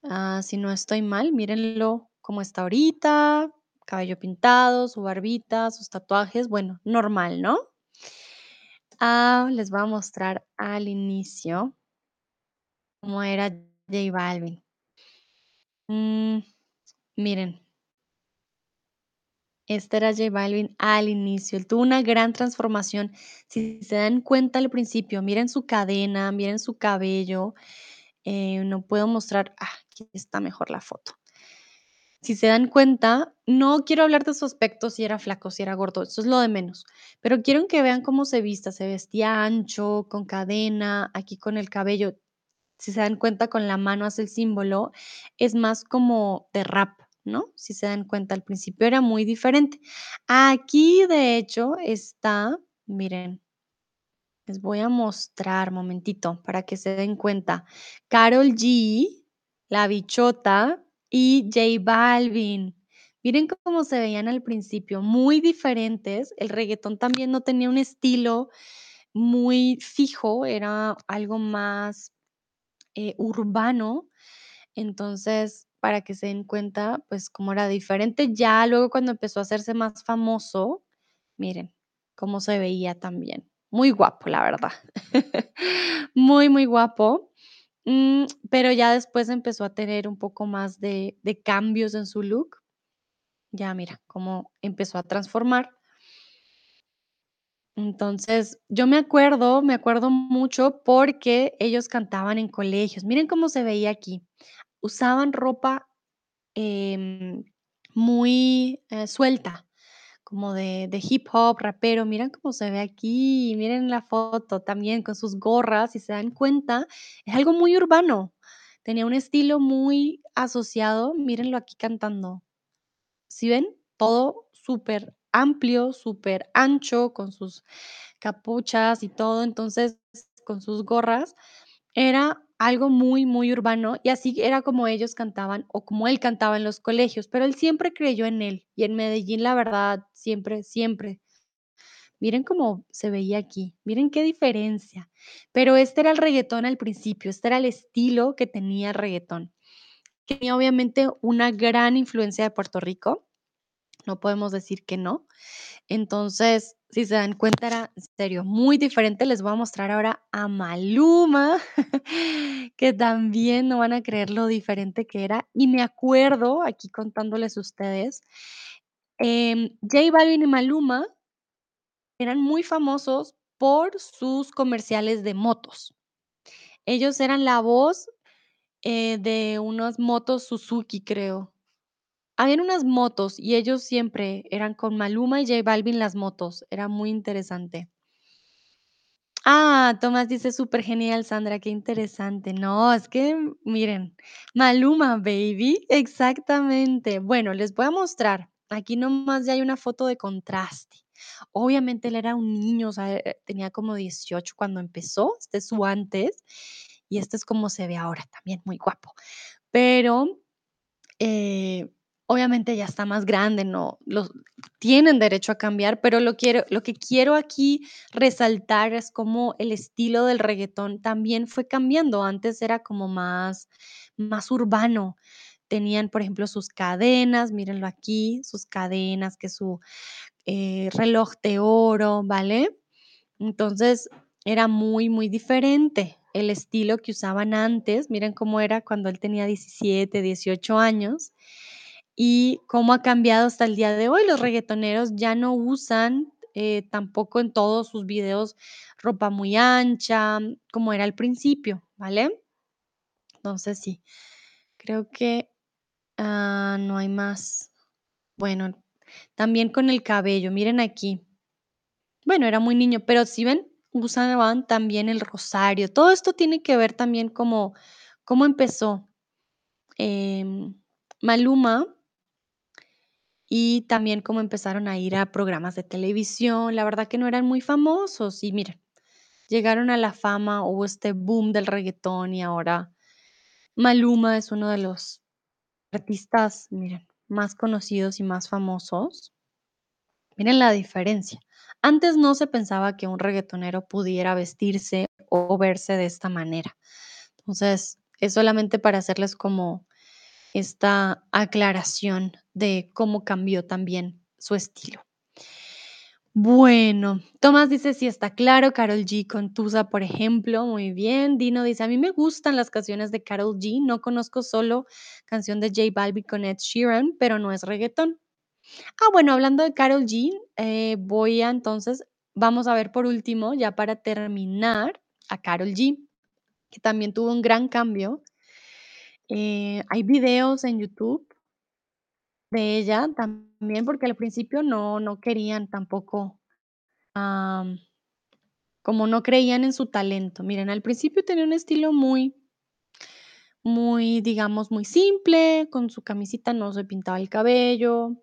Ah, si no estoy mal, mírenlo cómo está ahorita, cabello pintado, su barbita, sus tatuajes, bueno, normal, ¿no? Ah, les voy a mostrar al inicio cómo era J Balvin. Mm, miren, este era J Balvin al inicio. Él tuvo una gran transformación. Si se dan cuenta al principio, miren su cadena, miren su cabello. eh, no puedo mostrar, ah, aquí está mejor la foto. Si se dan cuenta, no quiero hablar de su aspecto, si era flaco, si era gordo, eso es lo de menos, pero quiero que vean cómo se vista, se vestía ancho, con cadena, aquí con el cabello, si se dan cuenta, con la mano hace el símbolo, es más como de rap, ¿no? Si se dan cuenta, al principio era muy diferente. Aquí, de hecho, está, miren, les voy a mostrar, momentito, para que se den cuenta. Karol G, La Bichota y J Balvin. Miren cómo se veían al principio, muy diferentes. El reggaetón también no tenía un estilo muy fijo, era algo más eh, urbano. Entonces, para que se den cuenta, pues cómo era diferente. Ya luego cuando empezó a hacerse más famoso, miren cómo se veía también. Muy guapo, la verdad. Muy, muy guapo. Mm, pero ya después empezó a tener un poco más de, cambios en su look. Ya mira cómo empezó a transformar. Entonces, yo me acuerdo, me acuerdo mucho porque ellos cantaban en colegios. Miren cómo se veía aquí. Usaban ropa em, muy eh, suelta, como de, de hip hop, rapero. Miren cómo se ve aquí, miren la foto también con sus gorras, si se dan cuenta, es algo muy urbano. Tenía un estilo muy asociado, mírenlo aquí cantando. ¿Sí ven? Todo súper amplio, súper ancho, con sus capuchas y todo, entonces, con sus gorras. Era algo muy, muy urbano, y así era como ellos cantaban, o como él cantaba en los colegios, pero él siempre creyó en él, y en Medellín, la verdad, siempre, siempre. Miren cómo se veía aquí, miren qué diferencia. Pero este era el reguetón al principio, este era el estilo que tenía el reguetón. Tenía obviamente una gran influencia de Puerto Rico, no podemos decir que no. Entonces, si se dan cuenta, era en serio muy diferente. Les voy a mostrar ahora a Maluma, que también no van a creer lo diferente que era. Y me acuerdo, aquí contándoles a ustedes, em, J Balvin y Maluma eran muy famosos por sus comerciales de motos. Ellos eran la voz eh, de unas motos Suzuki, creo. Habían unas motos y ellos siempre eran con Maluma y J Balvin las motos, era muy interesante. Ah, Tomás dice: súper genial, Sandra, qué interesante". No, es que, miren, Maluma, baby, exactamente. Bueno, les voy a mostrar, aquí nomás ya hay una foto de contraste. Obviamente él era un niño, o sea, eh, tenía como 18 cuando empezó, este es su antes, y este es como se ve ahora, también muy guapo. Pero, eh, obviamente ya está más grande, no los tienen derecho a cambiar, pero lo quiero lo que quiero aquí resaltar es cómo el estilo del reguetón también fue cambiando. Antes era como más más urbano. Tenían, por ejemplo, sus cadenas, mírenlo aquí, sus cadenas, que su, eh, reloj de oro, ¿vale? Entonces, era muy, muy diferente el estilo que usaban antes. Miren cómo era cuando él tenía 17, 18 años, y cómo ha cambiado hasta el día de hoy. Los reguetoneros ya no usan, eh, tampoco en todos sus videos, ropa muy ancha, como era al principio, ¿vale? Entonces sí, creo que, ah, no hay más. Bueno, también con el cabello, miren aquí. Bueno, era muy niño, pero si ven, usaban también el rosario. Todo esto tiene que ver también cómo cómo empezó, em, Maluma y también cómo empezaron a ir a programas de televisión. La verdad que no eran muy famosos y miren, llegaron a la fama, hubo este boom del reguetón y ahora Maluma es uno de los artistas, miren, más conocidos y más famosos. Miren la diferencia. Antes no se pensaba que un reguetonero pudiera vestirse o verse de esta manera. Entonces, es solamente para hacerles como esta aclaración de cómo cambió también su estilo. Bueno, Tomás dice: "Sí, está claro". Karol G con Tusa, por ejemplo, muy bien. Dino dice: "A mí me gustan las canciones de Karol G, no conozco solo canción de J Balvin con Ed Sheeran, pero no es reguetón". Ah, bueno, hablando de Karol G, eh, voy a entonces vamos a ver por último, ya para terminar, a Karol G, que también tuvo un gran cambio. Eh, hay videos en YouTube de ella también, porque al principio no no querían tampoco, am, como no creían en su talento. Miren, al principio tenía un estilo muy muy, digamos, muy simple, con su camisita, no se pintaba el cabello.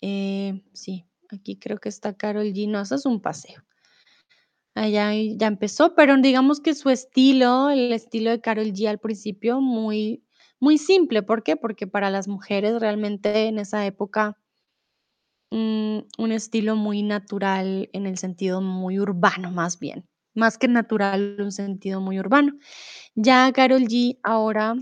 Eh, sí, aquí creo que está Karol G. No, eso es un paseo. Allá ya empezó, pero digamos que su estilo, el estilo de Karol G al principio, muy muy simple, ¿por qué? Porque para las mujeres realmente en esa época mm, un estilo muy natural, en el sentido muy urbano, más bien, más que natural, un sentido muy urbano. Ya Karol G ahora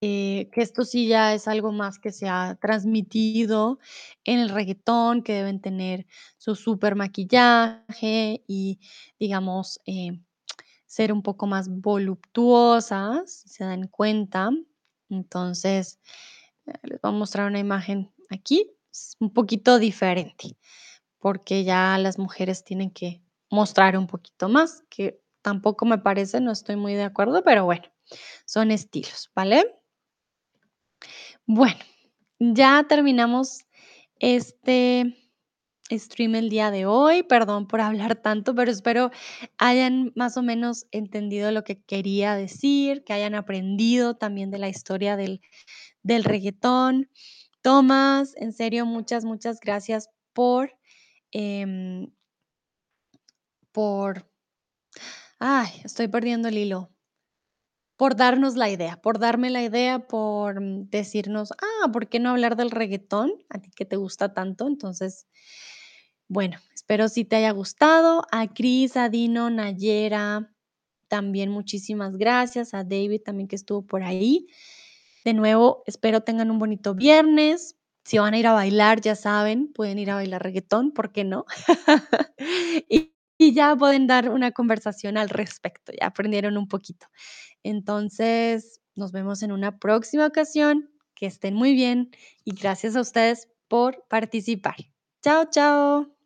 eh, que esto sí ya es algo más que se ha transmitido en el reguetón, que deben tener su súper maquillaje y, digamos, eh, ser un poco más voluptuosas, si se dan cuenta. Entonces, eh, les voy a mostrar una imagen aquí, un poquito diferente, porque ya las mujeres tienen que mostrar un poquito más, que tampoco me parece, no estoy muy de acuerdo, pero bueno, son estilos, ¿vale? Bueno, ya terminamos este stream el día de hoy. Perdón por hablar tanto, pero espero hayan más o menos entendido lo que quería decir, que hayan aprendido también de la historia del del reguetón. Tomás, en serio, muchas, muchas gracias por, em por ay, estoy perdiendo el hilo. Por darnos la idea, por darme la idea, por decirnos: "Ah, ¿por qué no hablar del reguetón?", a ti que te gusta tanto. Entonces, bueno, espero sí te haya gustado. A Cris, a Dino, Nayera, también muchísimas gracias. A David también, que estuvo por ahí. De nuevo, espero tengan un bonito viernes. Si van a ir a bailar, ya saben, pueden ir a bailar reguetón, ¿por qué no? Y y ya pueden dar una conversación al respecto, ya aprendieron un poquito. Entonces, nos vemos en una próxima ocasión. Que estén muy bien y gracias a ustedes por participar. Chao, chao.